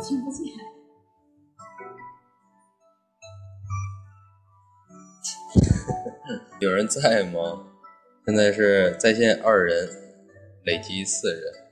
听不见。有人在吗？现在是在线二人，累计四人。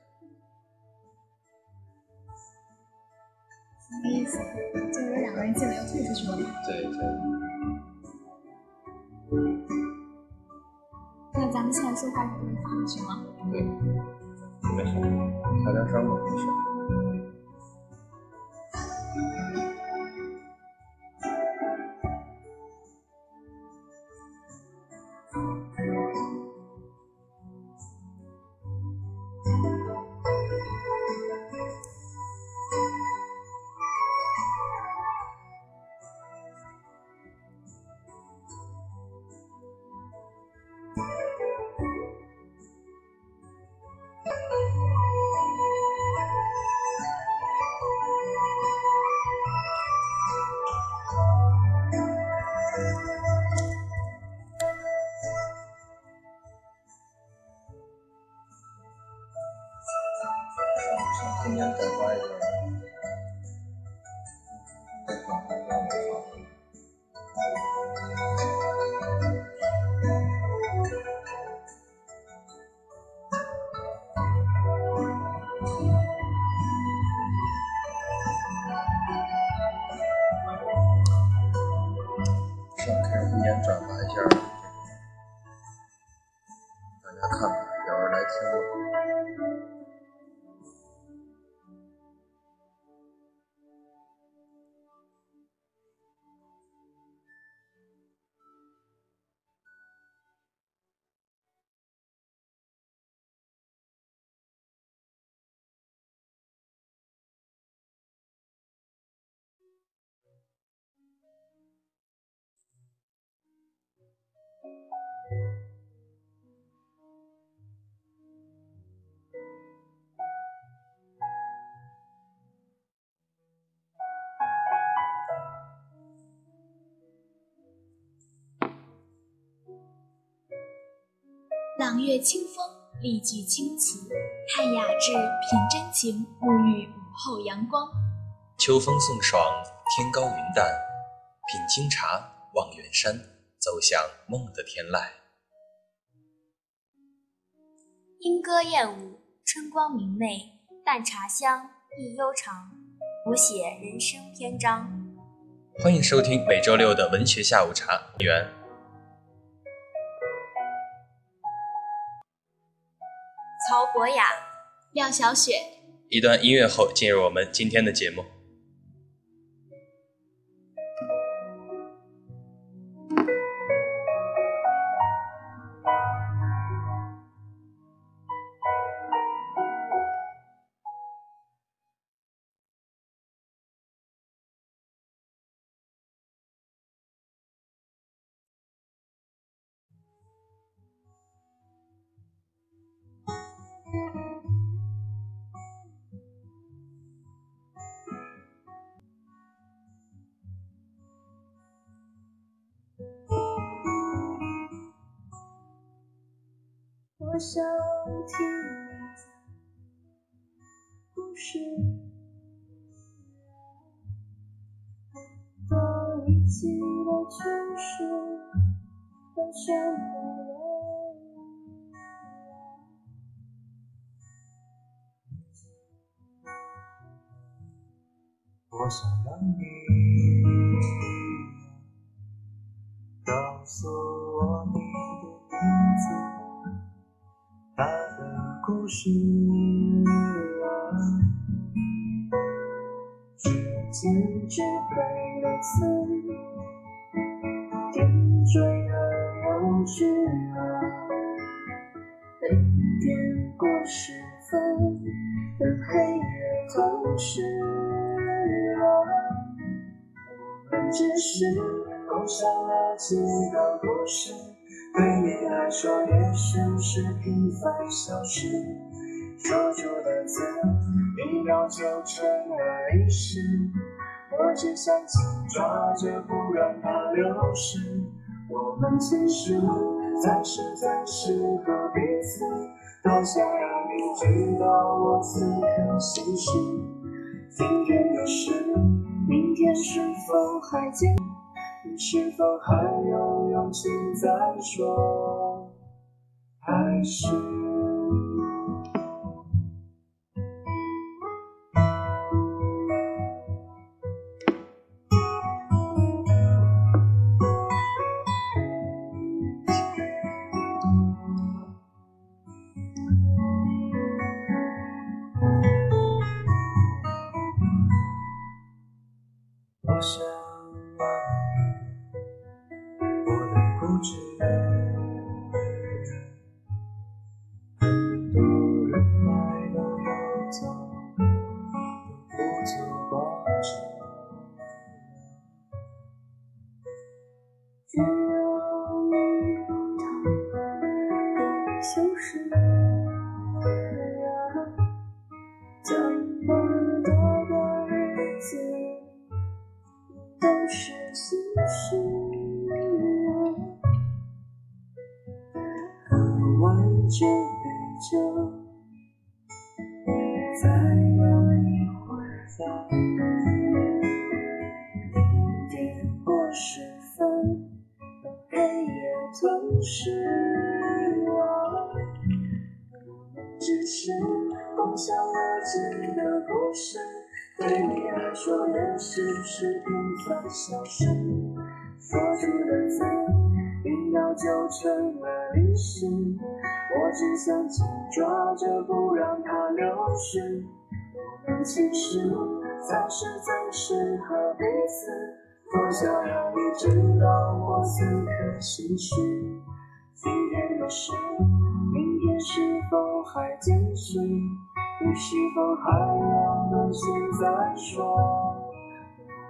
朗月清风，丽句清词，叹雅致，品真情，沐浴午后阳光。秋风送爽，天高云淡，品清茶，望远山，走向梦的天籁。莺歌燕舞春光明媚淡茶香意悠长谱写人生篇章。欢迎收听每周六的文学下午茶原曹博雅廖小雪。一段音乐后进入我们今天的节目。我想听故事，多一起的城市，和什么我想让你告诉故事啊，之间只配的词，点缀而幼稚啊，黑点过十分的黑夜同时啊，我们只是共享了几个故事。你来说，也许是平凡小事，说出的字一秒就成了历史。我只想紧抓着，不让它流失。我们其实才是最适合彼此，多想让你知道我此刻心事。今天的事，明天是否还坚？是否还有勇气再说？还是？只想紧抓着，不让它流失。我们其实才是最适合彼此。多想让你知道我此刻心事。今天的事，明天是否还继续？你是否还有勇气再说？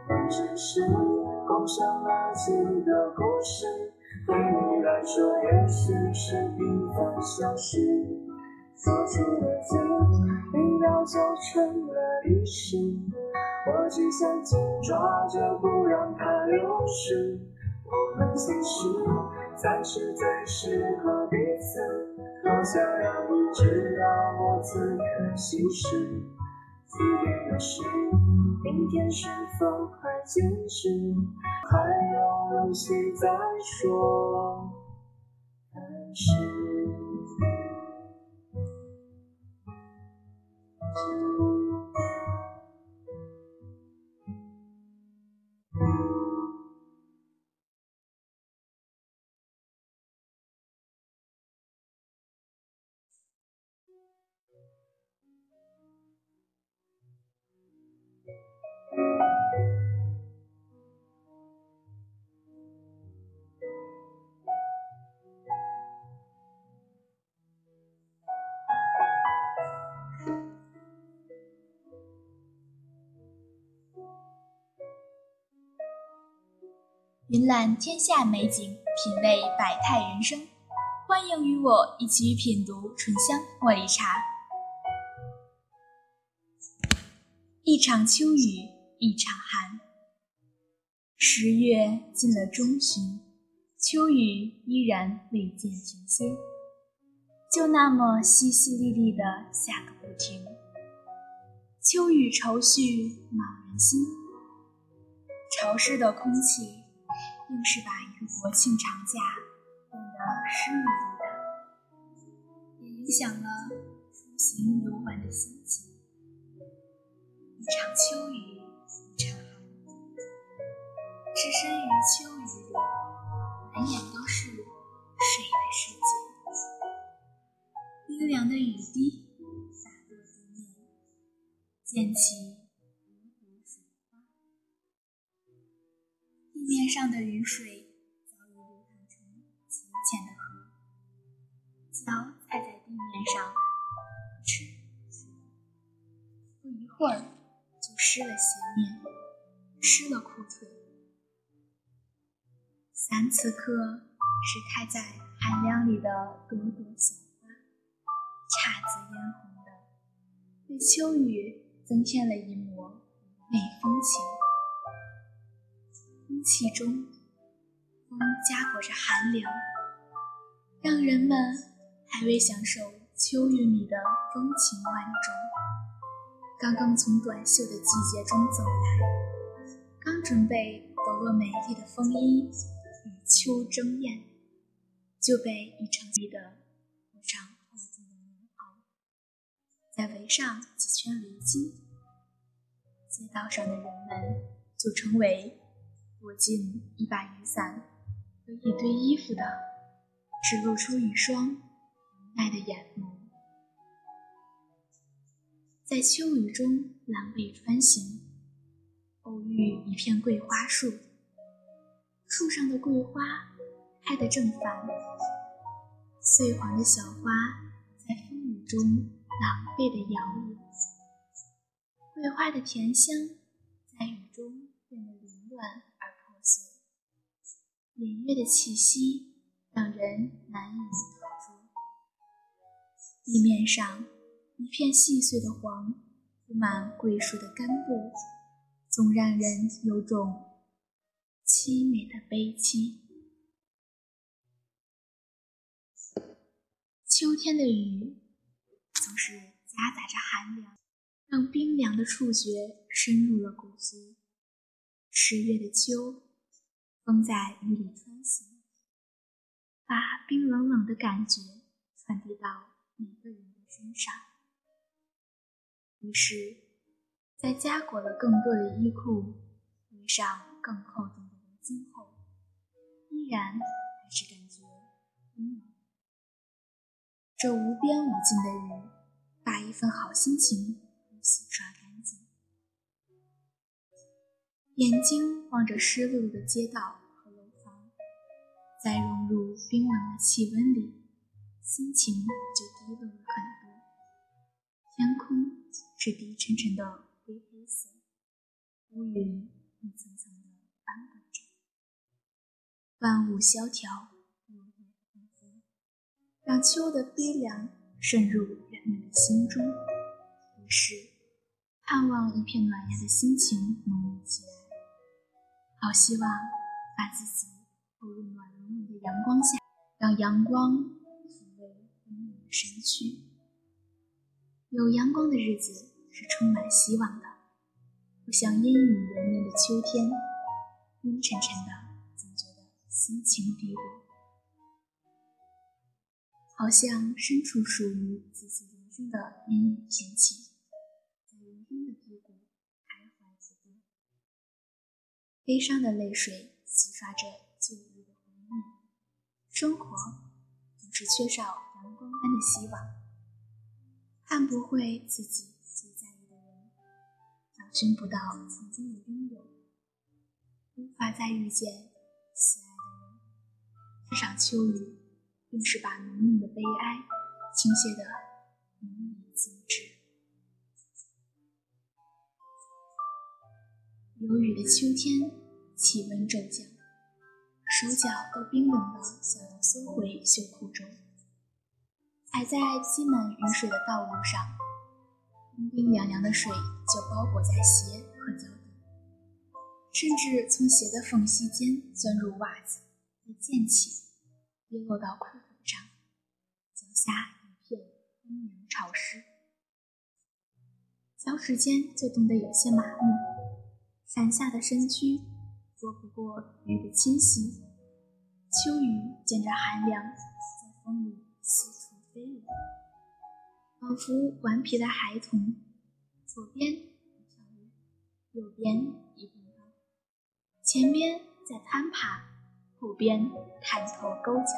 我们只是共享了几个故事，对你来说也许是平凡小事。说出的字，一秒就成了历史。我只想紧抓着，不让它流失。我们其实才是最适合彼此。多想让你知道我此刻心事。今天的事，明天是否还坚持？还有勇气再说？但是？云览天下美景，品味百态人生。欢迎与我一起品读醇香茉莉茶。一场秋雨一场寒，十月进了中旬，秋雨依然未见停歇，就那么淅淅沥沥的下个不停。秋雨愁绪恼人心，潮湿的空气硬是把一个国庆长假变得湿漉漉的，也影响了出行游玩的心情。一场秋雨一场寒，置身于秋雨里，满眼都是水的世界。冰凉的雨滴洒落地面，溅起地面上的雨水早已流淌成浅浅的河，脚踩在地面上，哧哧，不一会儿就湿了鞋面，湿了裤腿。伞此刻是开在寒凉里的朵朵小花，姹紫嫣红的，为秋雨增添了一抹美风情。空气中，风夹裹着寒凉，让人们还未享受秋雨里的风情万种，刚刚从短袖的季节中走来，刚准备抖落美丽的风衣与秋争艳，就被一场雨的裹上厚重的棉袄，再围上几圈围巾，街道上的人们就成为躲进一把雨伞和一堆衣服的，只露出一双无奈的眼眸。在秋雨中狼狈穿行，偶遇一片桂花树，树上的桂花开得正繁，碎黄的小花在风雨中狼狈地摇曳，桂花的甜香在雨中变得凌乱，隐约的气息让人难以逃捉。地面上一片细碎的黄，铺满桂树的干部，总让人有种凄美的悲戚。秋天的雨总是夹杂着寒凉，让冰凉的触觉深入了骨髓。十月的秋，风在雨里穿行，把冰冷冷的感觉传递到每个人的身上。于是，在加裹了更多的衣裤，围上更厚重的围巾后，依然还是感觉温暖。这无边无尽的雨，把一份好心情都洗刷干净。眼睛望着湿漉漉的街道和楼房，再融入冰冷的气温里，心情就低落了很多。天空是低沉沉的灰黑色，乌云一层层的翻滚着，万物萧条，落叶纷纷，让秋的悲凉渗入人们的心中。于是，盼望一片暖阳的心情浓郁起来。好希望把自己投入暖融融的阳光下，让阳光抚慰温暖的身躯。有阳光的日子是充满希望的，不像阴雨连绵的秋天，阴沉沉的，总觉得心情低落。好像身处属于自己人生的阴雨天气，在人生的低谷徘徊自多。悲伤的泪水洗刷着旧日的回忆，生活总是缺少阳光般的希望。看不会自己最在意的人，找寻不到曾经的拥有，无法再遇见心爱的人。这场秋雨，更是把浓浓的悲哀倾泻得淋漓尽致。有雨的秋天，气温骤降，手脚都冰冷的想要缩回袖裤中。踩在积满雨水的道路上，冰冰凉凉的水就包裹在鞋和脚底，甚至从鞋的缝隙间钻入袜子，再溅起，跌落到裤腿上，脚下一片冰凉潮湿，脚趾尖就冻得有些麻木，伞下的身躯躲不过雨的侵袭，秋雨见着寒凉，在风里四处。飞舞，仿佛顽皮的孩童，左边一跳跃，右边一蹦高，前边在攀爬，后边探头勾脚，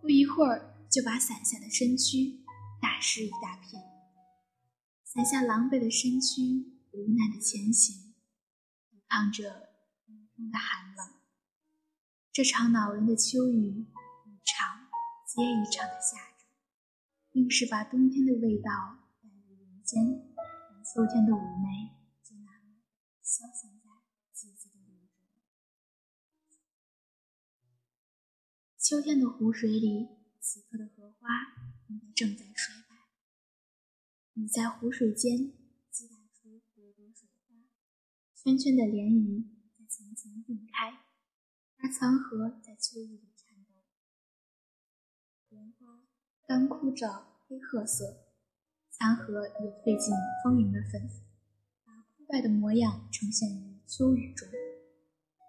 不一会儿就把伞下的身躯打湿一大片。伞下狼狈的身躯，无奈的前行，抵抗着冰封的寒冷。这场恼人的秋雨，一场。接一场的下着，硬是把冬天的味道带入人间，让秋天的妩媚就那么消散在季节的流中。秋天的湖水里，此刻的荷花应该正在衰败。你在湖水间，圈圈的涟漪在层层晕开，而残荷在秋日里颤抖。莲花干枯着黑褐色，残荷也褪尽丰盈的粉，把枯败的模样呈现于秋雨中。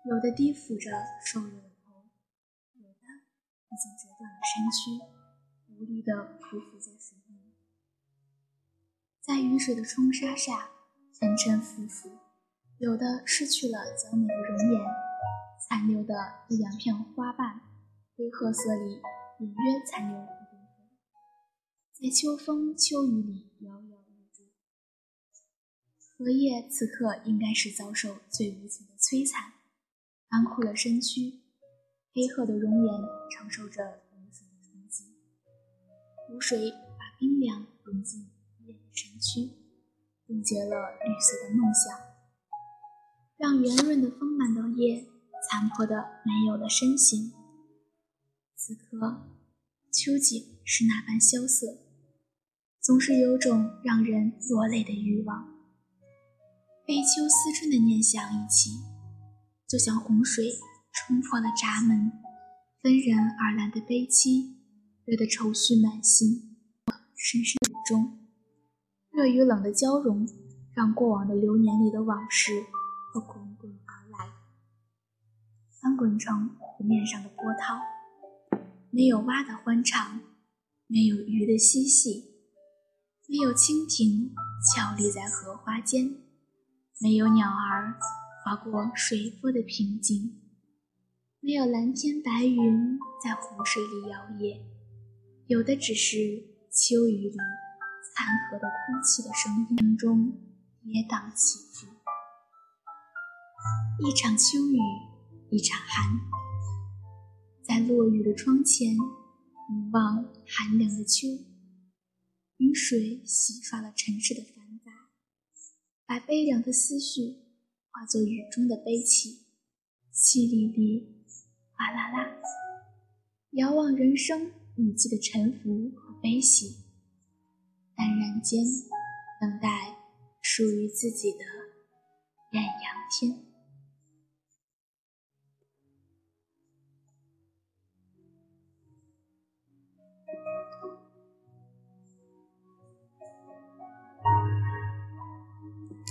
有的低俯着瘦弱的头，有的已经折断了身躯，无力地匍匐在水面，在雨水的冲刷下沉沉浮浮；有的失去了娇美的容颜，残留的一两片花瓣，灰褐色里。隐约残留一点红，在秋风秋雨里摇摇欲坠。荷叶此刻应该是遭受最无情的摧残，干枯了身躯，黑褐的容颜承受着雨水的冲击。湖水把冰凉融进叶的身躯，冻结了绿色的梦想，让圆润的丰满的叶残破的没有了身形。此刻，秋景是那般萧瑟，总是有种让人落泪的欲望。悲秋思春的念想一起，就像洪水冲破了闸门，纷然而来的悲戚，惹得愁绪满心。深深雨中，热与冷的交融，让过往的流年里的往事都滚滚而来，翻滚成湖面上的波涛。没有蛙的欢唱，没有鱼的嬉戏，没有蜻蜓俏立在荷花间，没有鸟儿划过水波的平静，没有蓝天白云在湖水里摇曳，有的只是秋雨里残荷的哭泣的声音中跌宕起伏。一场秋雨，一场寒。在落雨的窗前，凝望寒凉的秋，雨水洗刷了尘世的繁杂，把悲凉的思绪化作雨中的悲泣，淅沥沥，哗啦啦，遥望人生雨季的沉浮和悲喜，淡然间，等待属于自己的艳阳天。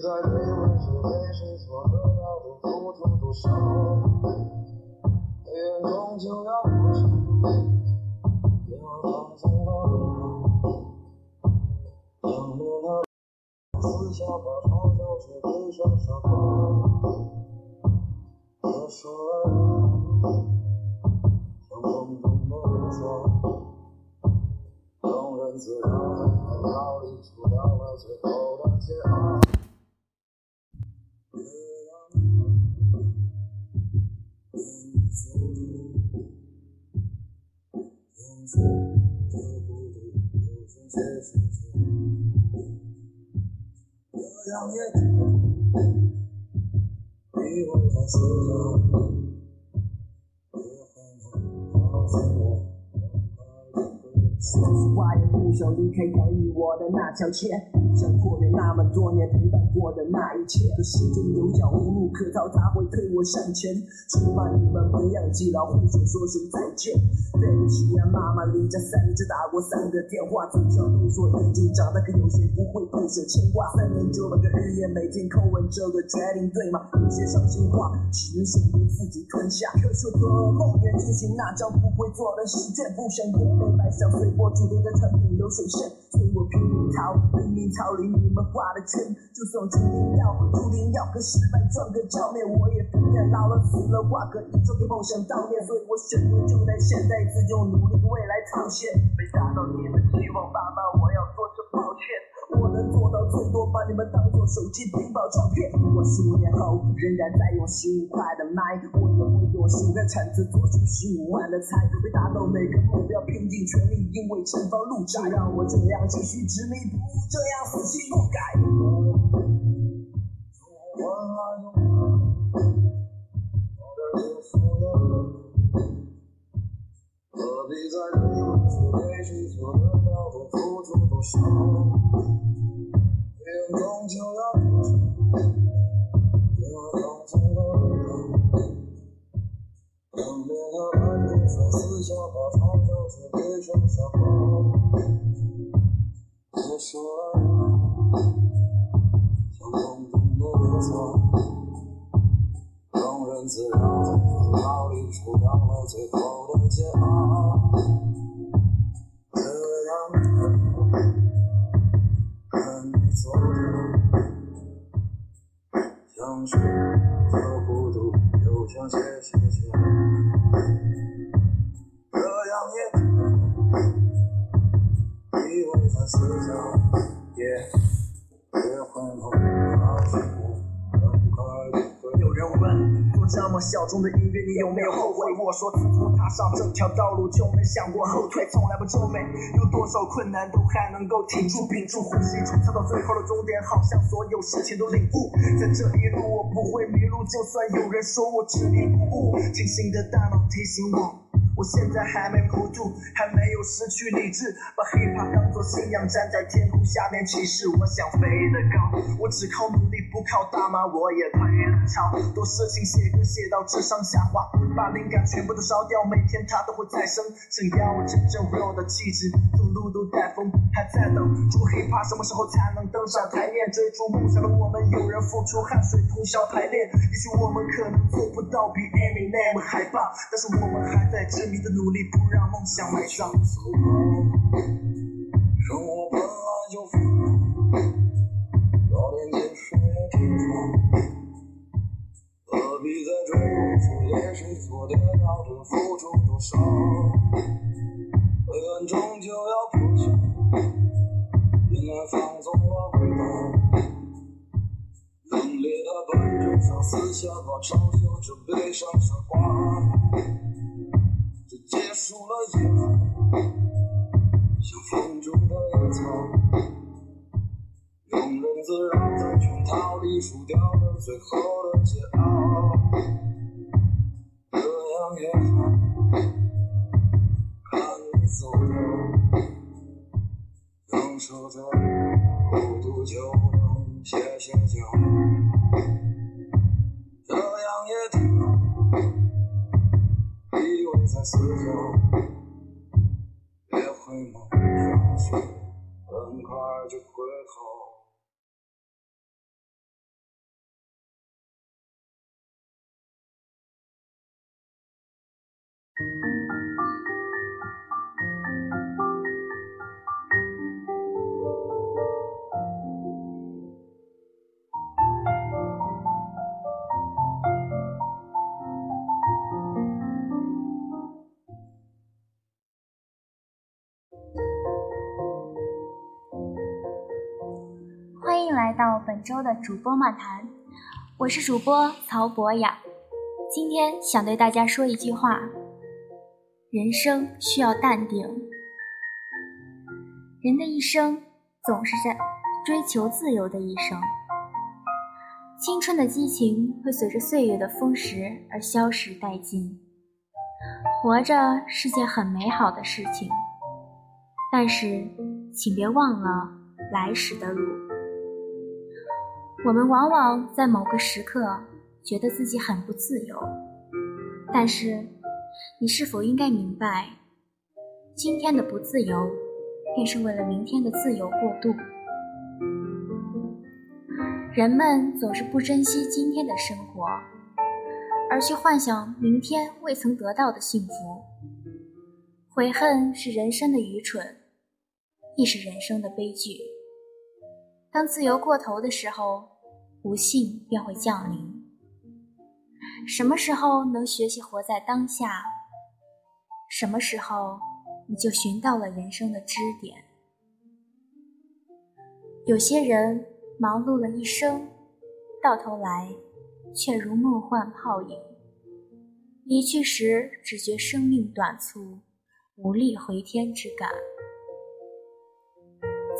在追问谁非谁错，得要的不足多少，黑暗终究要过去，电话放在那路旁，当你四下把嘲笑却悲伤上方，我说了。这样也挺，你我在思想。说实话，也不想离开养育我的那条街，想破灭那么多年陪伴过的那一切。可时间有脚无路可逃，它会推我向前。希望你们不要记牢互相说声再见。对不起啊，妈妈，离家三年只打过三个电话，嘴上都说已经长大，可有谁不会不舍牵挂？三年九百个日夜，每天叩问这个决定对吗？些伤心话只能选择自己吞下。可是最后也进行那张不会做的试卷，不想眼泪白想随波逐流的成品流水线，所以我拼命逃，拼命逃离你们画的圈。就算注定要，注定要和失败撞个照面，我也不愿老了死了画个一周给梦想悼念。所以我选择就在现在，自用努力为未来套现。没达到你们期望，爸妈，我要说声抱歉。我能做到最多把你们当做手机屏保照片。我十五年后仍然在用十五块的麦，我也会用十五个铲子做出十五万的菜。为达到每个目标拼尽全力，因为前方路窄，让我这样继续执迷不悟，这样死性不改。我。何必在这个世界去做得到的付出多少？人终究要出现，因为放纵的味道。当别的男人说私下把嘲笑却别成傻瓜，别说爱，像空中的绿草。庸人自扰在烦恼里除掉了最后的桀骜。这样看你走的，像是这孤独，又像些谢谢。这样也挺，依偎在思想，也别回头，好幸福，很快有人问，做这么小众的音乐，你有没有后悔？我说，自从踏上这条道路，就没想过后退，从来不皱眉。有多少困难，都还能够挺住、屏住呼吸，冲刺到最后的终点，好像所有事情都领悟。在这一路，我不会迷路，就算有人说我执迷不悟，清醒的大脑提醒我。我现在还没糊涂，还没有失去理智，把 hiphop 当作信仰，站在天空下面起誓，我想飞得高。我只靠努力，不靠大妈，我也退了潮。多事情写歌写到智商下滑，把灵感全部都烧掉，每天它都会再生。想要我真正 real 的气质，路都带风，还在等。做 hiphop 什么时候才能登上台面？追逐梦想的我们，有人付出汗水，通宵排练。也许我们可能做不到比 Eminem 还棒，但是我们还在执迷的努力，不让梦想埋葬。生活本来就复杂，要连接谁也挺好。何必在追逐世界谁做得到的付出多少？黑暗终究要破晓，因为放纵了味道。冷冽的本质上撕下把嘲笑这悲伤傻瓜。这结束了以后，像风中的野草，庸人自扰在圈套里输掉了最后的桀骜。这样也好，看你走的，放手的，孤独就能歇歇脚。这样也挺好，依旧在四周，别回眸，仿佛很快就会好。本周的主播漫谈，我是主播曹博雅。今天想对大家说一句话：人生需要淡定。人的一生总是在追求自由的一生，青春的激情会随着岁月的风蚀而消失殆尽。活着是件很美好的事情，但是请别忘了来时的路。我们往往在某个时刻觉得自己很不自由，但是你是否应该明白，今天的不自由？便是为了明天的自由过渡。人们总是不珍惜今天的生活，而去幻想明天未曾得到的幸福。悔恨是人生的愚蠢，亦是人生的悲剧。当自由过头的时候，不幸便会降临。什么时候能学习活在当下？什么时候？你就寻到了人生的支点。有些人忙碌了一生，到头来却如梦幻泡影，离去时只觉生命短促，无力回天之感。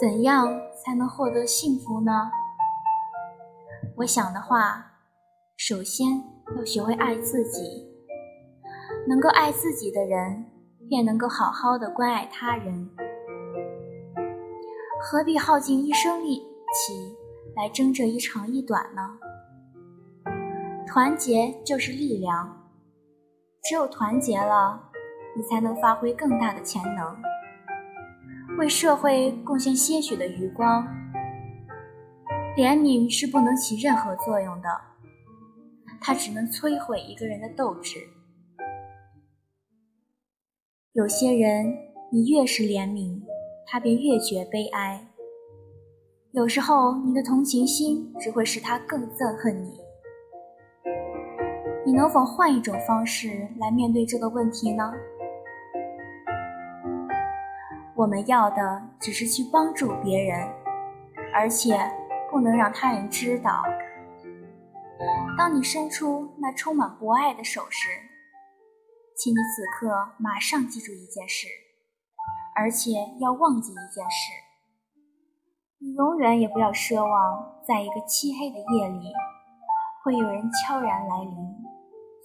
怎样才能获得幸福呢？我想的话，首先要学会爱自己。能够爱自己的人。便能够好好的关爱他人，何必耗尽一生力气来争这一长一短呢？团结就是力量，只有团结了，你才能发挥更大的潜能，为社会贡献些许的余光。怜悯是不能起任何作用的，它只能摧毁一个人的斗志。有些人，你越是怜悯，他便越觉悲哀。有时候，你的同情心只会使他更憎恨你。你能否换一种方式来面对这个问题呢？我们要的只是去帮助别人，而且不能让他人知道。当你伸出那充满博爱的手时，请你此刻马上记住一件事，而且要忘记一件事。你永远也不要奢望，在一个漆黑的夜里，会有人悄然来临，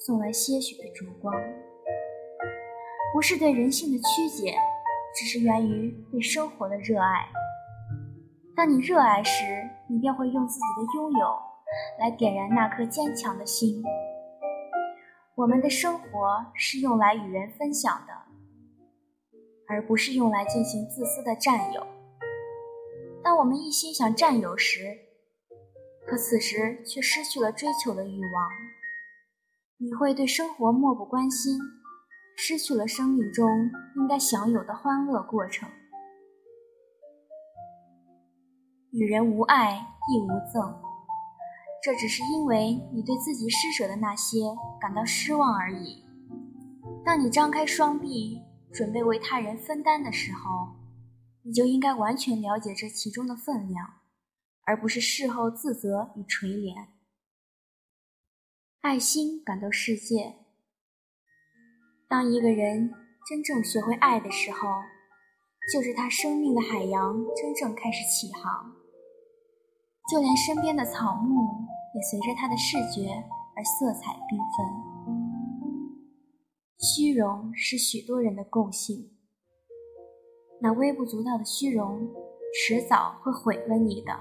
送来些许的烛光。不是对人性的曲解，只是源于对生活的热爱。当你热爱时，你便会用自己的拥有来点燃那颗坚强的心。我们的生活是用来与人分享的，而不是用来进行自私的占有。当我们一心想占有时，可此时却失去了追求的欲望，你会对生活漠不关心，失去了生命中应该享有的欢乐过程。与人无爱亦无憎。这只是因为你对自己施舍的那些感到失望而已。当你张开双臂准备为他人分担的时候，你就应该完全了解这其中的分量，而不是事后自责与垂怜。爱心感动世界。当一个人真正学会爱的时候，就是他生命的海洋真正开始起航。就连身边的草木。也随着他的视觉而色彩缤纷。虚荣是许多人的共性，那微不足道的虚荣，迟早会毁了你的。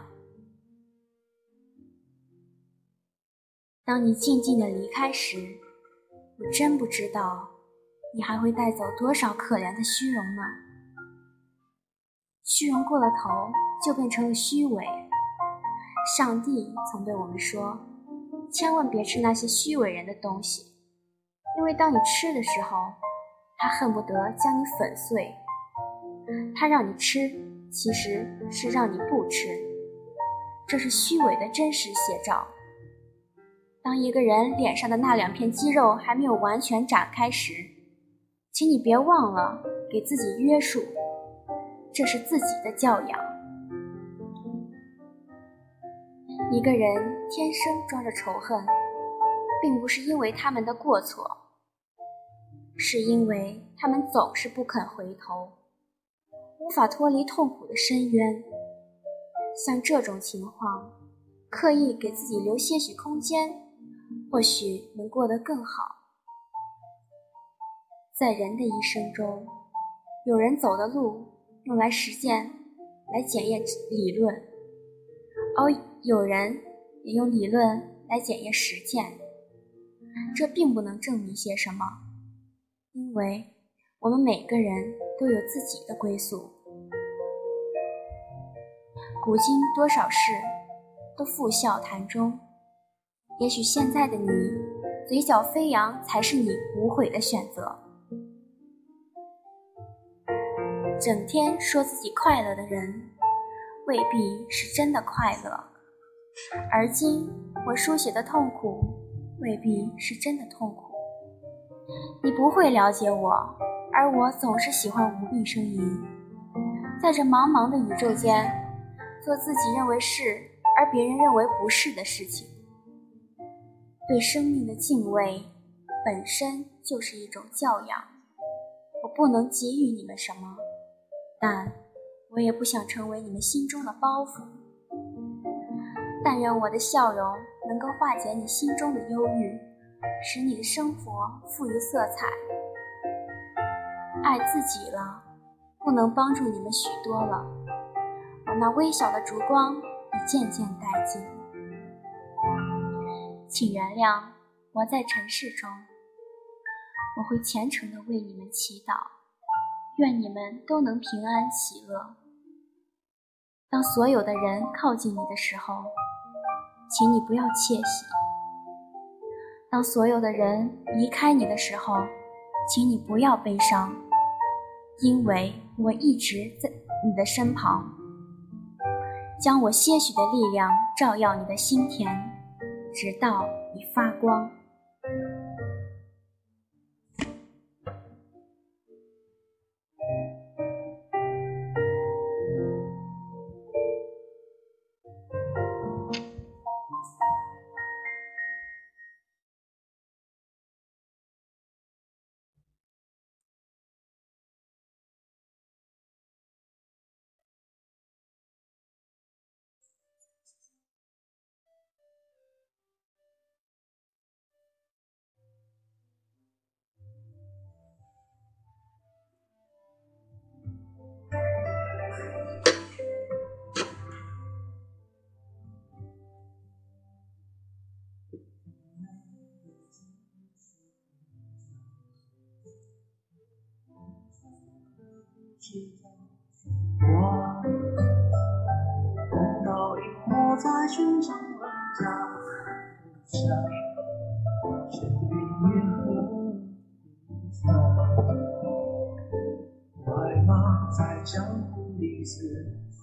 当你静静的离开时，我真不知道你还会带走多少可怜的虚荣呢？虚荣过了头，就变成了虚伪。上帝曾对我们说：“千万别吃那些虚伪人的东西，因为当你吃的时候，他恨不得将你粉碎。他让你吃，其实是让你不吃。这是虚伪的真实写照。当一个人脸上的那两片肌肉还没有完全展开时，请你别忘了给自己约束，这是自己的教养。”一个人天生装着仇恨，并不是因为他们的过错，是因为他们总是不肯回头，无法脱离痛苦的深渊。像这种情况，刻意给自己留些许空间，或许能过得更好。在人的一生中，有人走的路用来实践，来检验理论；而有人也用理论来检验实践。这并不能证明些什么，因为我们每个人都有自己的归宿。古今多少事，都付笑谈中。也许现在的你，嘴角飞扬，才是你无悔的选择。整天说自己快乐的人，未必是真的快乐；而今我书写的痛苦，未必是真的痛苦。你不会了解我，而我总是喜欢无病呻吟，在这茫茫的宇宙间，做自己认为是而别人认为不是的事情。对生命的敬畏，本身就是一种教养。我不能给予你们什么。但我也不想成为你们心中的包袱。但愿我的笑容能够化解你心中的忧郁，使你的生活富于色彩。爱自己了，不能帮助你们许多了。我那微小的烛光已渐渐殆尽，请原谅我在尘世中，我会虔诚地为你们祈祷。愿你们都能平安喜乐。当所有的人靠近你的时候，请你不要窃喜；当所有的人离开你的时候，请你不要悲伤，因为我一直在你的身旁，将我些许的力量照耀你的心田，直到你发光。我碰到萤火在寻找人家下，是云烟和云彩，白马在江湖里厮杀，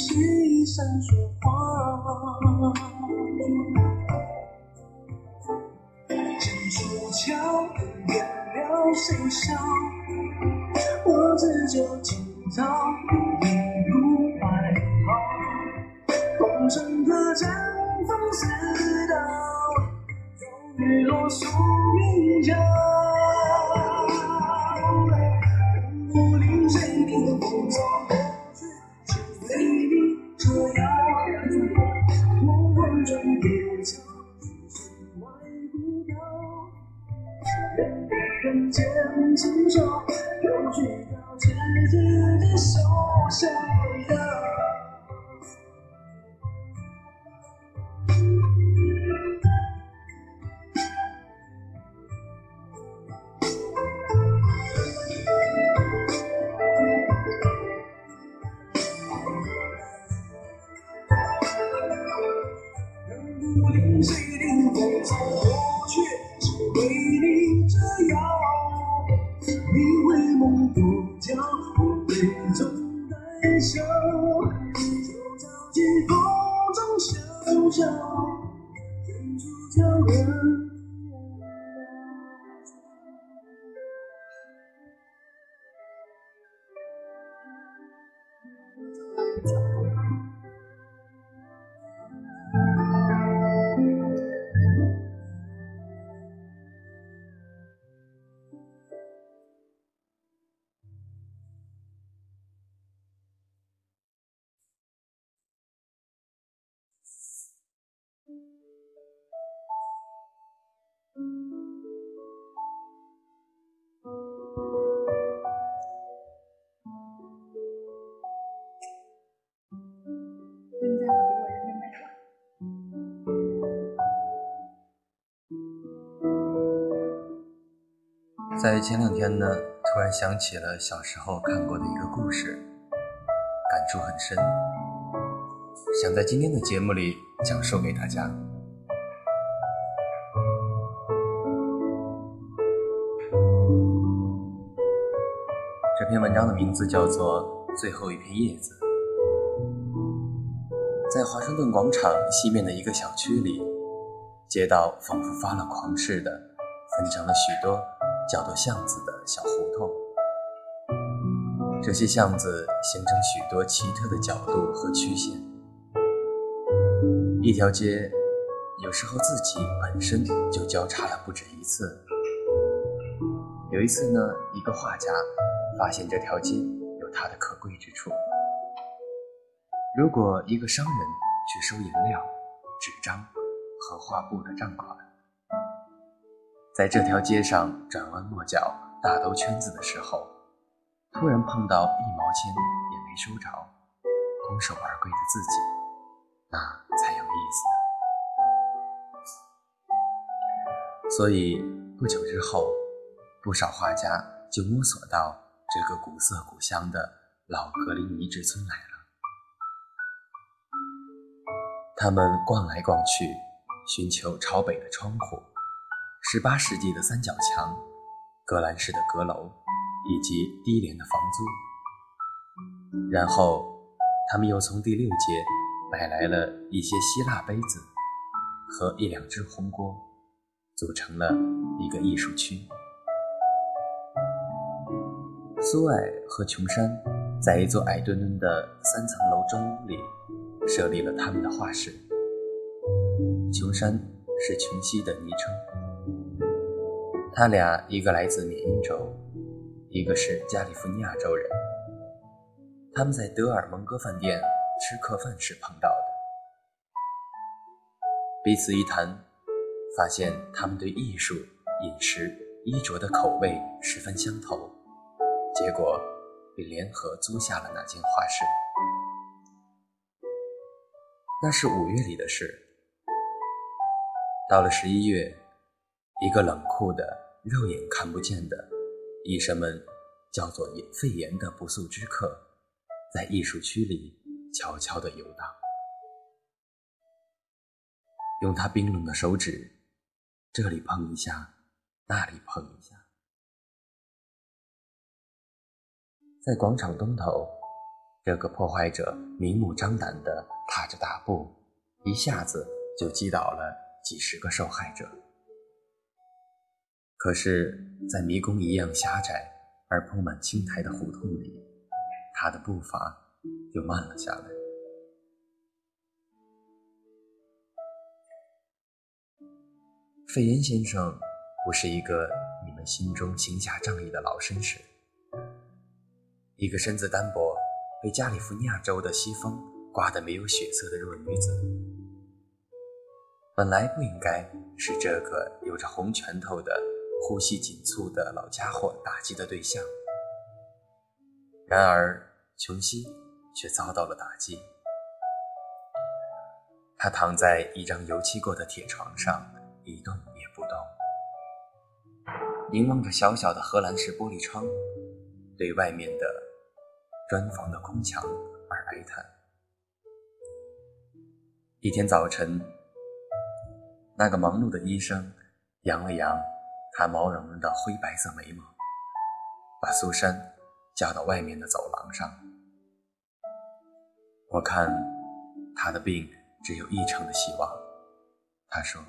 心闪烁在前两天呢，突然想起了小时候看过的一个故事，感触很深，想在今天的节目里讲述给大家。这篇文章的名字叫做《最后一片叶子》。在华盛顿广场西面的一个小区里，街道仿佛发了狂似的，分成了许多叫做巷子的小胡同。这些巷子形成许多奇特的角度和曲线。一条街有时候自己本身就交叉了不止一次。有一次呢，一个画家发现这条街有它的可贵之处。如果一个商人去收颜料、纸张和画布的账款，在这条街上转弯抹角、大兜圈子的时候，突然碰到一毛钱也没收着，空手而归的自己，那才有意思。所以不久之后，不少画家就摸索到这个古色古香的老格林尼治村来了。他们逛来逛去，寻求朝北的窗户、十八世纪的三角墙、格兰式的阁楼以及低廉的房租。然后，他们又从第六街买来了一些希腊杯子和一两只红锅，组成了一个艺术区。苏艾和琼山在一座矮墩墩的三层楼中屋里设立了他们的画室。琼山是琼西的昵称，他俩一个来自缅因州，一个是加利福尼亚州人。他们在德尔蒙戈饭店吃客饭时碰到的，彼此一谈，发现他们对艺术、饮食、衣着的口味十分相投，结果便联合租下了那间画室。那是五月里的事。到了十一月，一个冷酷的、肉眼看不见的医生们叫做肺炎的不速之客，在艺术区里悄悄地游荡。用他冰冷的手指，这里碰一下，那里碰一下。在广场东头，这个破坏者明目张胆地踏着大步，一下子就击倒了几十个受害者。可是，在迷宫一样狭窄而铺满青苔的胡同里，他的步伐又慢了下来。费延先生不是一个你们心中行侠仗义的老绅士。一个身子单薄、被加利福尼亚州的西风刮得没有血色的弱女子，本来不应该是这个有着红拳头的、呼吸紧促的老家伙打击的对象。然而，琼西却遭到了打击。他躺在一张油漆过的铁床上，一动也不动，凝望着小小的荷兰式玻璃窗，对外面的。砖房的空墙而哀叹。一天早晨，那个忙碌的医生扬了扬他毛茸茸的灰白色眉毛，把苏珊叫到外面的走廊上。我看他的病只有一成的希望，他说，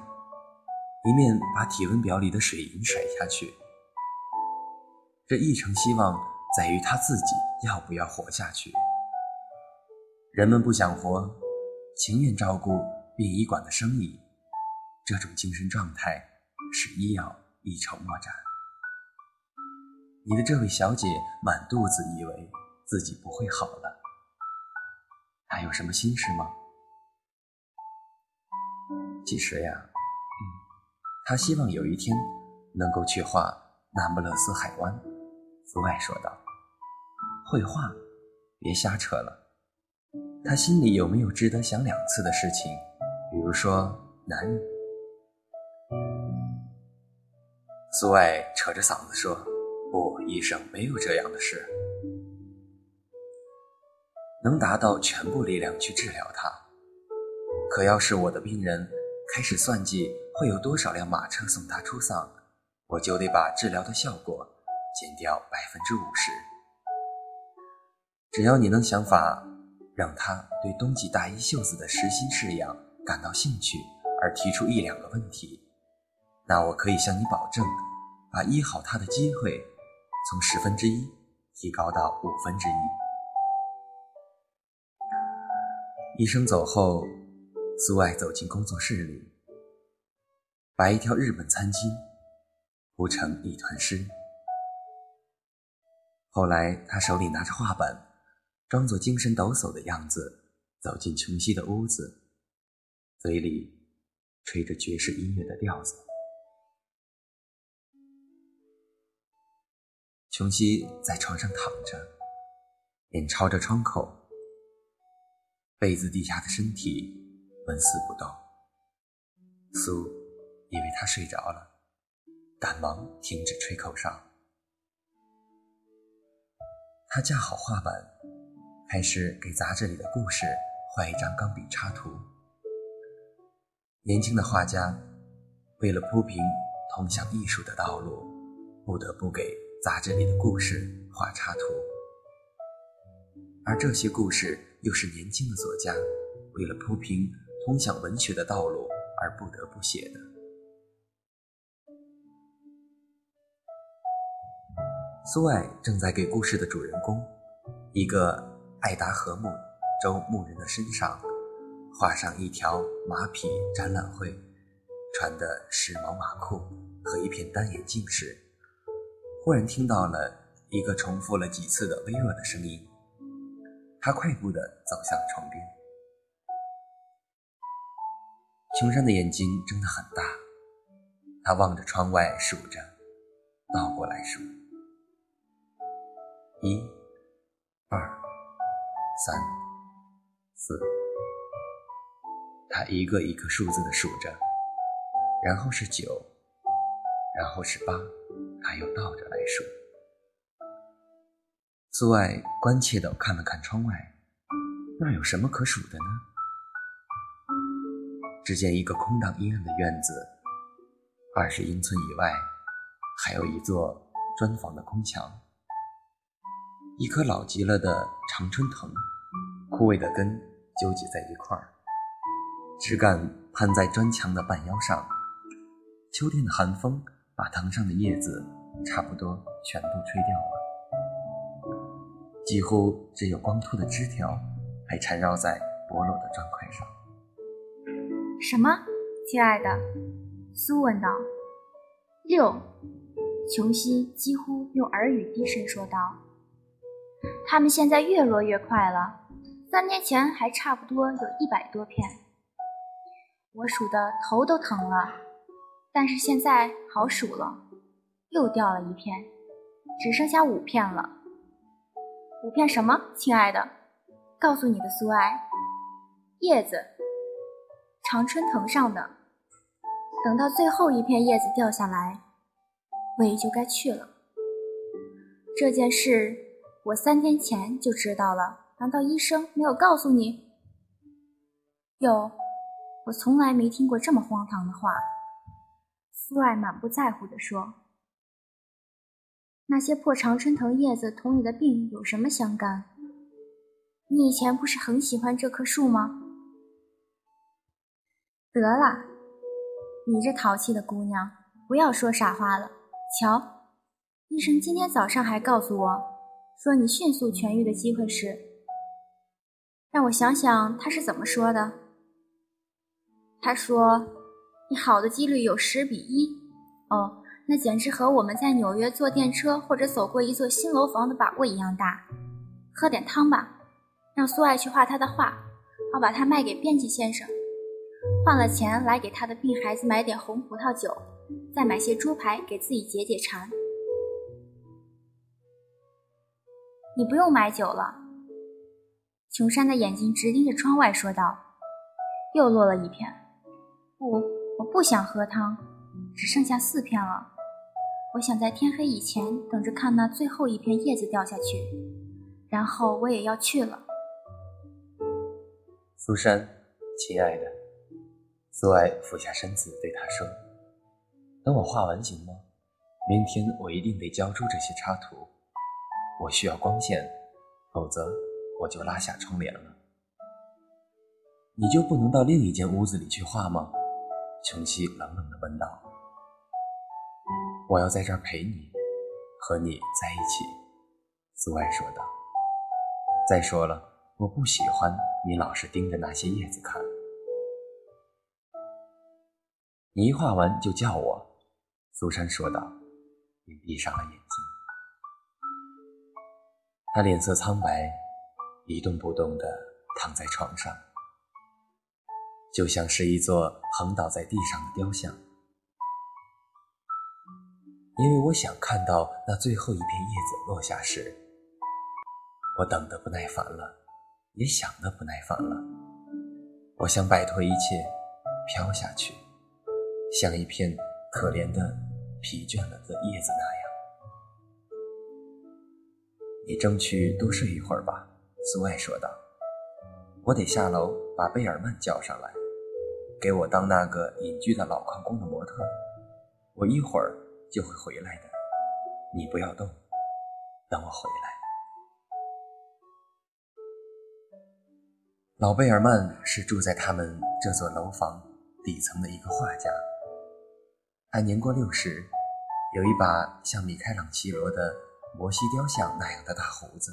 一面把体温表里的水银甩下去。这一成希望。在于他自己要不要活下去。人们不想活，情愿照顾殡仪馆的生意，这种精神状态是医药一筹莫展。你的这位小姐满肚子以为自己不会好了，还有什么心事吗？其实呀，嗯，她希望有一天能够去画那不勒斯海湾。福外说道。绘画，别瞎扯了。他心里有没有值得想两次的事情？比如说男人。苏爱扯着嗓子说：“不，医生，没有这样的事。能达到全部力量去治疗他。可要是我的病人开始算计会有多少辆马车送他出丧，我就得把治疗的效果减掉百分之五十。”只要你能想法让他对冬季大衣袖子的实心式样感到兴趣，而提出一两个问题，那我可以向你保证，把医好他的机会从十分之一提高到五分之一。医生走后，苏爱走进工作室里，把一条日本餐巾铺成一团湿。后来，他手里拿着画本。装作精神抖擞的样子走进琼西的屋子，嘴里吹着爵士音乐的调子。琼西在床上躺着，脸朝着窗口，被子底下的身体纹丝不动。苏以为他睡着了，赶忙停止吹口哨。他架好画板。开始给杂志里的故事画一张钢笔插图。年轻的画家为了铺平通向艺术的道路，不得不给杂志里的故事画插图。而这些故事又是年轻的作家为了铺平通向文学的道路而不得不写的。苏爱正在给故事的主人公一个。爱达荷木州牧人的身上画上一条马匹展览会穿的时髦马裤和一片单眼镜时，忽然听到了一个重复了几次的微弱的声音。他快步地走向床边。琼山的眼睛睁得很大，他望着窗外数着，倒过来数：一、二。三、四，他一个一个数字的数着，然后是九，然后是八，他又倒着来数。苏爱关切地看了看窗外，那有什么可数的呢？只见一个空荡阴暗的院子，二十英寸以外还有一座砖房的空墙，一棵老极了的常春藤，枯萎的根纠结在一块儿，枝干攀在砖墙的半腰上。秋天的寒风把藤上的叶子差不多全部吹掉了，几乎只有光秃的枝条还缠绕在薄落的砖块上。什么，亲爱的？苏问道。六，琼西几乎用耳语低声说道。他们现在越落越快了，三年前还差不多有一百多片，我数的头都疼了。但是现在好数了，又掉了一片，只剩下五片了。五片什么，亲爱的？告诉你的苏爱，叶子。常春藤上的，等到最后一片叶子掉下来，我也就该去了。这件事我三天前就知道了，难道医生没有告诉你？有，我从来没听过这么荒唐的话。苏爱满不在乎地说：“那些破常春藤叶子同你的病有什么相干？你以前不是很喜欢这棵树吗？”得了，你这淘气的姑娘，不要说傻话了。瞧，医生今天早上还告诉我，说你迅速痊愈的机会是……让我想想，他是怎么说的？他说，你好的几率有十比一。哦，那简直和我们在纽约坐电车或者走过一座新楼房的把握一样大。喝点汤吧，让苏爱去画他的画，好把它卖给编辑先生。换了钱来给他的病孩子买点红葡萄酒，再买些猪排给自己解解馋。你不用买酒了。琼山的眼睛直盯着窗外说道：“又落了一片。不，我不想喝汤，只剩下四片了。我想在天黑以前等着看那最后一片叶子掉下去，然后我也要去了。”苏珊，亲爱的。苏爱俯下身子对他说：“等我画完行吗？明天我一定得交出这些插图。我需要光线，否则我就拉下窗帘了。你就不能到另一间屋子里去画吗？”琼西冷冷地问道。“我要在这儿陪你，和你在一起。”苏艾说道。“再说了，我不喜欢你老是盯着那些叶子看。”你一画完就叫我，苏珊说道，并闭上了眼睛。他脸色苍白，一动不动地躺在床上，就像是一座横倒在地上的雕像。因为我想看到那最后一片叶子落下时，我等得不耐烦了，也想得不耐烦了。我想摆脱一切，飘下去。像一片可怜的、疲倦了的叶子那样，你争取多睡一会儿吧。”苏爱说道。“我得下楼把贝尔曼叫上来，给我当那个隐居的老矿工的模特。我一会儿就会回来的，你不要动，等我回来。”老贝尔曼是住在他们这座楼房底层的一个画家。他年过六十，有一把像米开朗基罗的摩西雕像那样的大胡子。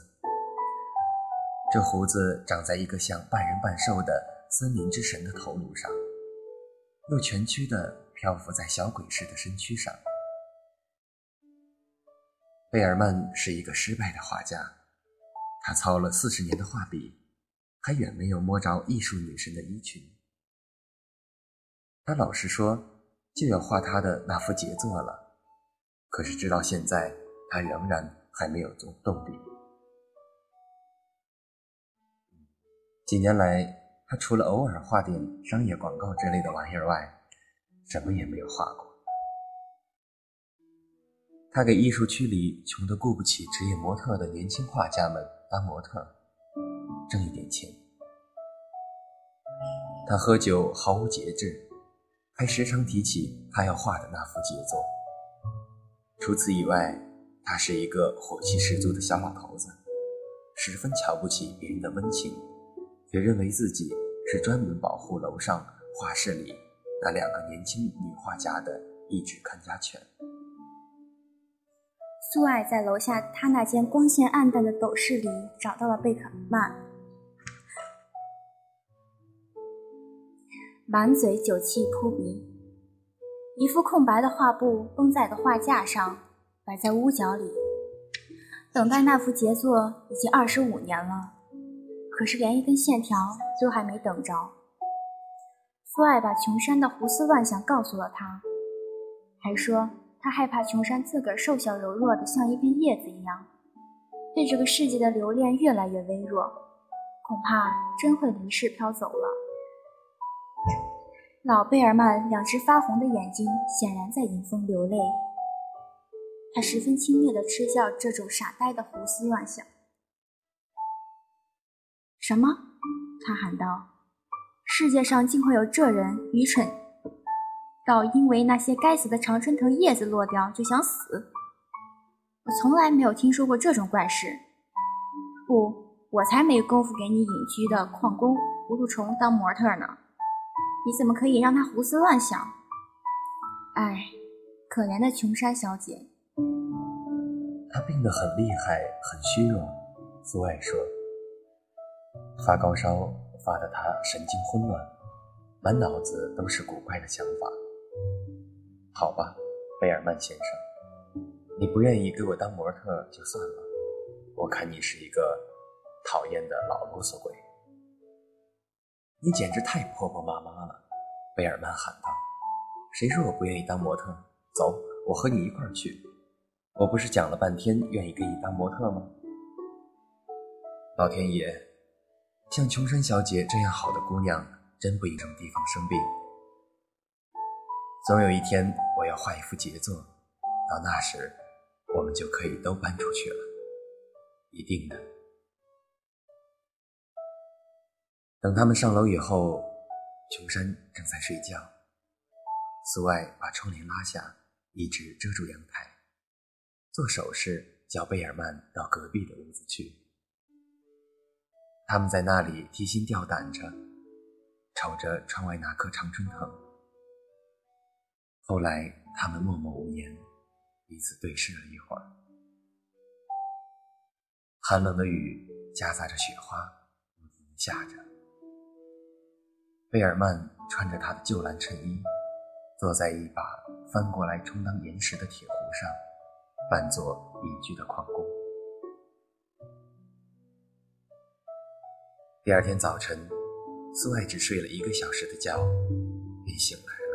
这胡子长在一个像半人半兽的森林之神的头颅上，又蜷曲地漂浮在小鬼似的身躯上。贝尔曼是一个失败的画家，他操了四十年的画笔，还远没有摸着艺术女神的衣裙。他老实说。就要画他的那幅杰作了，可是直到现在，他仍然还没有动动笔。几年来，他除了偶尔画点商业广告之类的玩意儿外，什么也没有画过。他给艺术区里穷得雇不起职业模特的年轻画家们当模特，挣一点钱。他喝酒毫无节制，还时常提起他要画的那幅杰作。除此以外，他是一个火气十足的小老头子，十分瞧不起别人的温情，也认为自己是专门保护楼上画室里那两个年轻女画家的一只看家犬。苏爱在楼下他那间光线暗淡的斗室里找到了贝克曼。满嘴酒气扑鼻，一副空白的画布绷在个画架上，摆在屋角里。等待那幅杰作已经二十五年了，可是连一根线条都还没等着。苏爱把琼山的胡思乱想告诉了他，还说他害怕琼山自个儿瘦小柔弱的像一片叶子一样，对这个世界的留恋越来越微弱，恐怕真会离世飘走了。老贝尔曼两只发红的眼睛显然在迎风流泪，他十分轻蔑地嗤笑这种傻呆的胡思乱想。什么？他喊道：“世界上竟会有这人愚蠢到因为那些该死的常春藤叶子落掉就想死？我从来没有听说过这种怪事。不，我才没工夫给你隐居的矿工糊涂虫当模特呢。”你怎么可以让他胡思乱想？哎，可怜的琼山小姐，她病得很厉害，很虚弱。苏爱说，发高烧发得他神经混乱，满脑子都是古怪的想法。好吧，贝尔曼先生，你不愿意给我当模特就算了。我看你是一个讨厌的老啰嗦鬼。你简直太婆婆妈妈了，贝尔曼喊道。“谁说我不愿意当模特？走，我和你一块儿去。我不是讲了半天愿意给你当模特吗？”老天爷，像琼山小姐这样好的姑娘，真不应什么地方生病。总有一天，我要画一幅杰作，到那时，我们就可以都搬出去了，一定的。等他们上楼以后，琼山正在睡觉。苏爱把窗帘拉下，一直遮住阳台，做手势叫贝尔曼到隔壁的屋子去。他们在那里提心吊胆着，瞅着窗外那棵常春藤。后来，他们默默无言，彼此对视了一会儿。寒冷的雨夹杂着雪花，不停下着。贝尔曼穿着他的旧蓝衬衣，坐在一把翻过来充当岩石的铁壶上，扮作隐居的矿工。第二天早晨，苏爱只睡了一个小时的觉，便醒来了。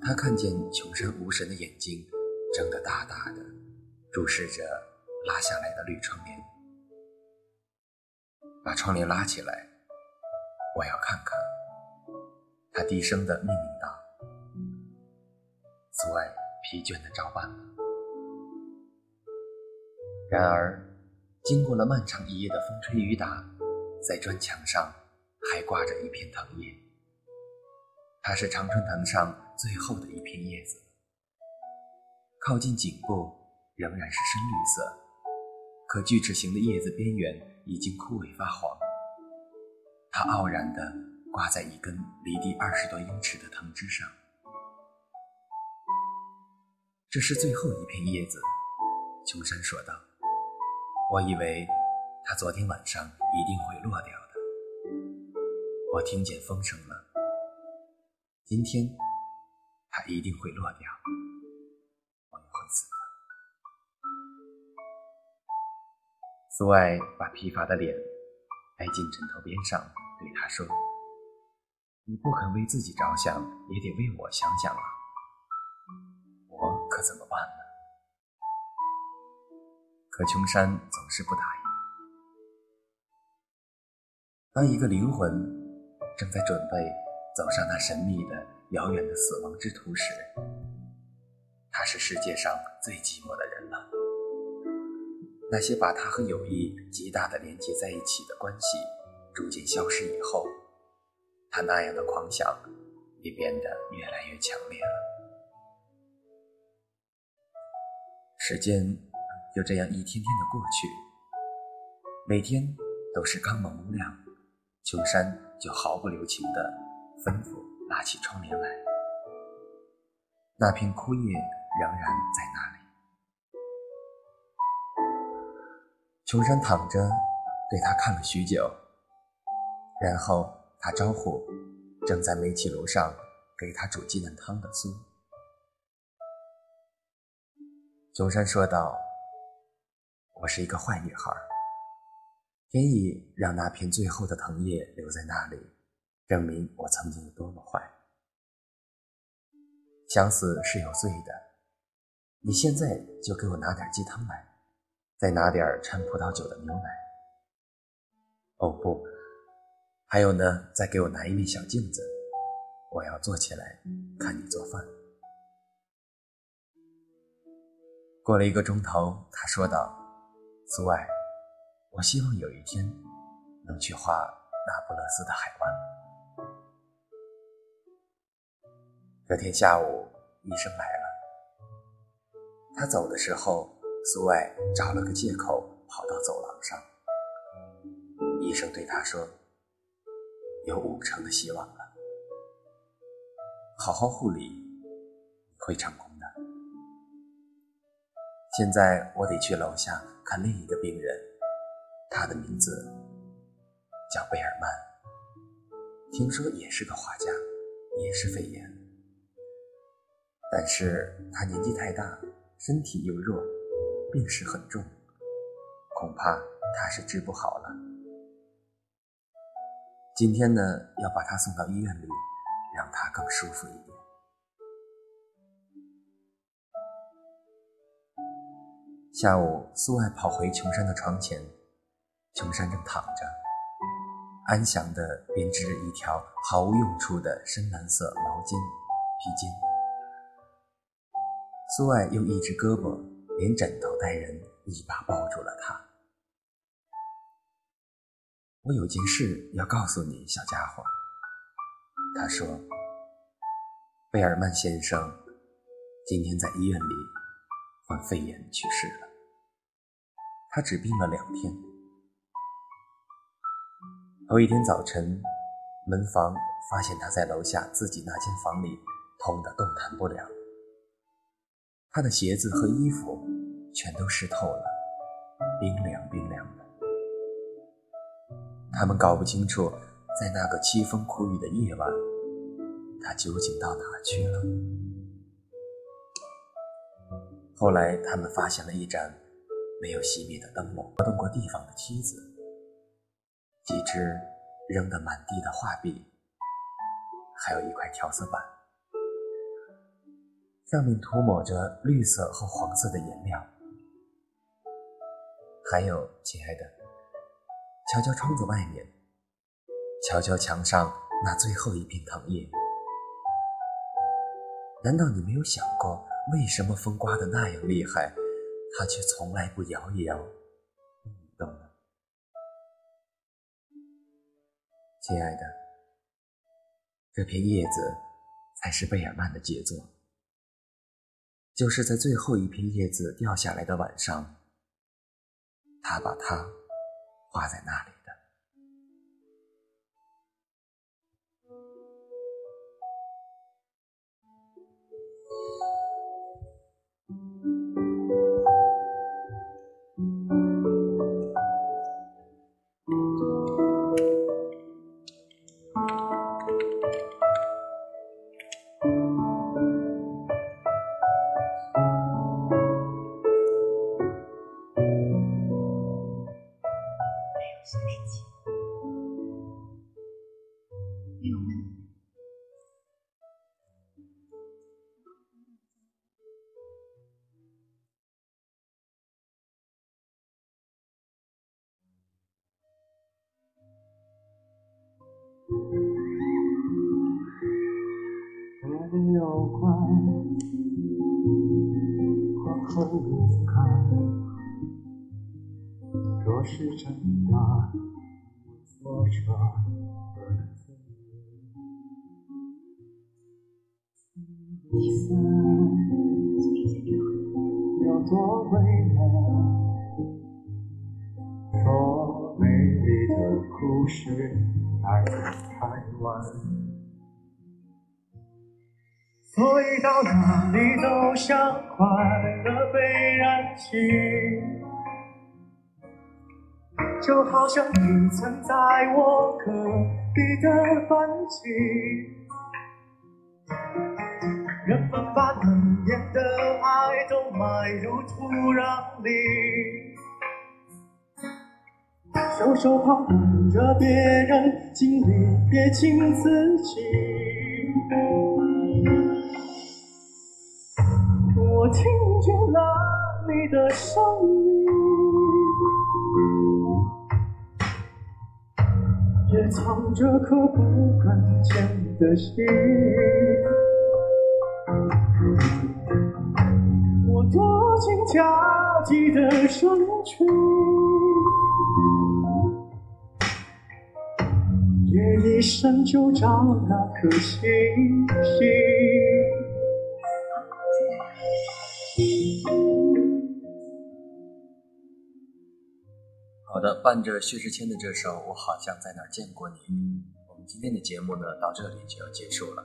他看见琼山无神的眼睛睁得大大的，注视着拉下来的绿窗帘，把窗帘拉起来。我要看看，他低声的命令道。苏爱疲倦的照办了。然而，经过了漫长一夜的风吹雨打，在砖墙上还挂着一片藤叶。它是常春藤上最后的一片叶子，靠近颈部仍然是深绿色，可锯齿形的叶子边缘已经枯萎发黄。它傲然地挂在一根离地二十多英尺的藤枝上。这是最后一片叶子，琼山说道。我以为它昨天晚上一定会落掉的。我听见风声了。今天它一定会落掉。我也会死的。苏爱把疲乏的脸挨进枕头边上。对他说：“你不肯为自己着想，也得为我想想啊！我可怎么办呢？”可琼山总是不答应。当一个灵魂正在准备走上那神秘的、遥远的死亡之途时，他是世界上最寂寞的人了。那些把他和友谊极大的连接在一起的关系。逐渐消失以后，他那样的狂想也变得越来越强烈了。时间就这样一天天的过去，每天都是刚蒙蒙亮，秋山就毫不留情地吩咐拉起窗帘来。那片枯叶仍然在那里。秋山躺着，对他看了许久，然后他招呼正在煤气炉上给他煮鸡蛋汤的苏。秋山说道：“我是一个坏女孩，天意让那片最后的藤叶留在那里，证明我曾经有多么坏。想死是有罪的，你现在就给我拿点鸡汤来，再拿点掺葡萄酒的牛奶。哦不，还有呢，再给我拿一面小镜子，我要坐起来看你做饭。”过了一个钟头，他说道：“苏爱，我希望有一天能去画那不勒斯的海湾。”这天下午，医生来了。他走的时候，苏爱找了个借口跑到走廊上。医生对他说：“有五成的希望了，好好护理，会成功。”现在我得去楼下看另一个病人，他的名字叫贝尔曼，听说也是个画家，也是肺炎，但是他年纪太大，身体又弱，病势很重，恐怕他是治不好了。今天呢，要把他送到医院里，让他更舒服一点。下午，苏爱跑回琼山的床前，琼山正躺着，安详地编织着一条毫无用处的深蓝色毛巾披巾。苏爱用一只胳膊连枕头带人一把抱住了他。我有件事要告诉你，小家伙。他说：“贝尔曼先生今天在医院里患肺炎去世了。”他只病了两天。头一天早晨，门房发现他在楼下自己那间房里痛得动弹不了，他的鞋子和衣服全都湿透了，冰凉冰凉的。他们搞不清楚，在那个凄风苦雨的夜晚，他究竟到哪去了。后来，他们发现了一盏。没有熄灭的灯笼，挪动过地方的梯子，几只扔得满地的画笔，还有一块调色板，上面涂抹着绿色和黄色的颜料。还有，亲爱的，瞧瞧窗子外面，瞧瞧墙上那最后一片藤叶。难道你没有想过，为什么风刮得那样厉害？他却从来不摇一摇，动呢。亲爱的，这片叶子才是贝尔曼的杰作。就是在最后一片叶子掉下来的晚上，他把它画在那里。不堪。若是真的，我做着何等？要做为了，说美丽的故事，爱。到哪里都像快乐被燃起，就好像你曾在我隔壁的班级。人们把浓艳的爱都埋入土壤里，袖手旁观着别人经历，别轻自己。我听见了你的声音，也藏着颗不敢见的心。我躲进交集的人群，夜一深就找那颗星星。好的，伴着薛之谦的这首《我好像在哪儿见过你》，我们今天的节目呢到这里就要结束了。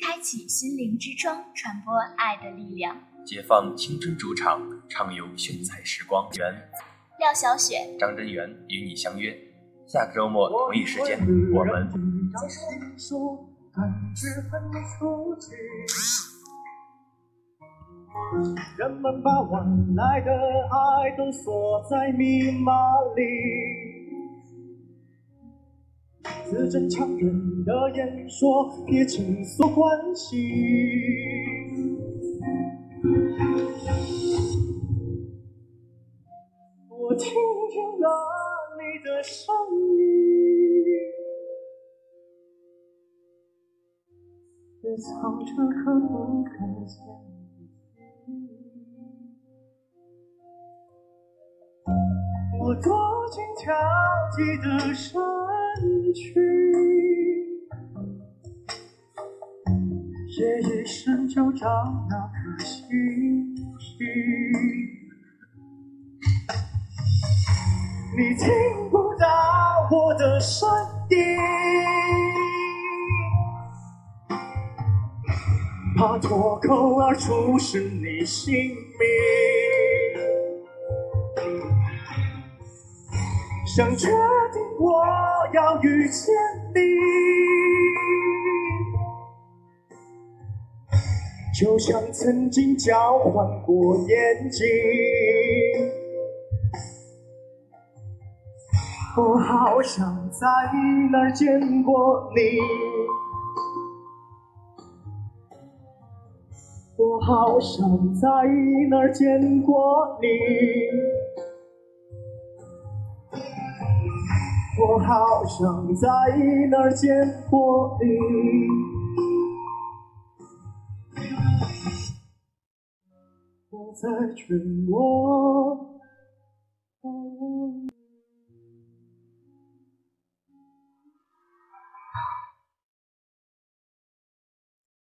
开启心灵之窗，传播爱的力量。解放青春主场，畅游炫彩时光。缘廖小雪，张真源与你相约，下个周末同一时间，我们。人们把晚来的爱都锁在密码里，字正腔圆的演说，撇清所关系。我听见了你的声音，也藏着颗不敢见我躲进挑剔的人群，夜一深就找那颗星星。你听不到我的声音，怕脱口而出是你姓名。想确定我要遇见你，就像曾经交换过眼睛。我好想在哪儿见过你，我好想在哪儿见过你。我好想在那儿见过你。我在沉默。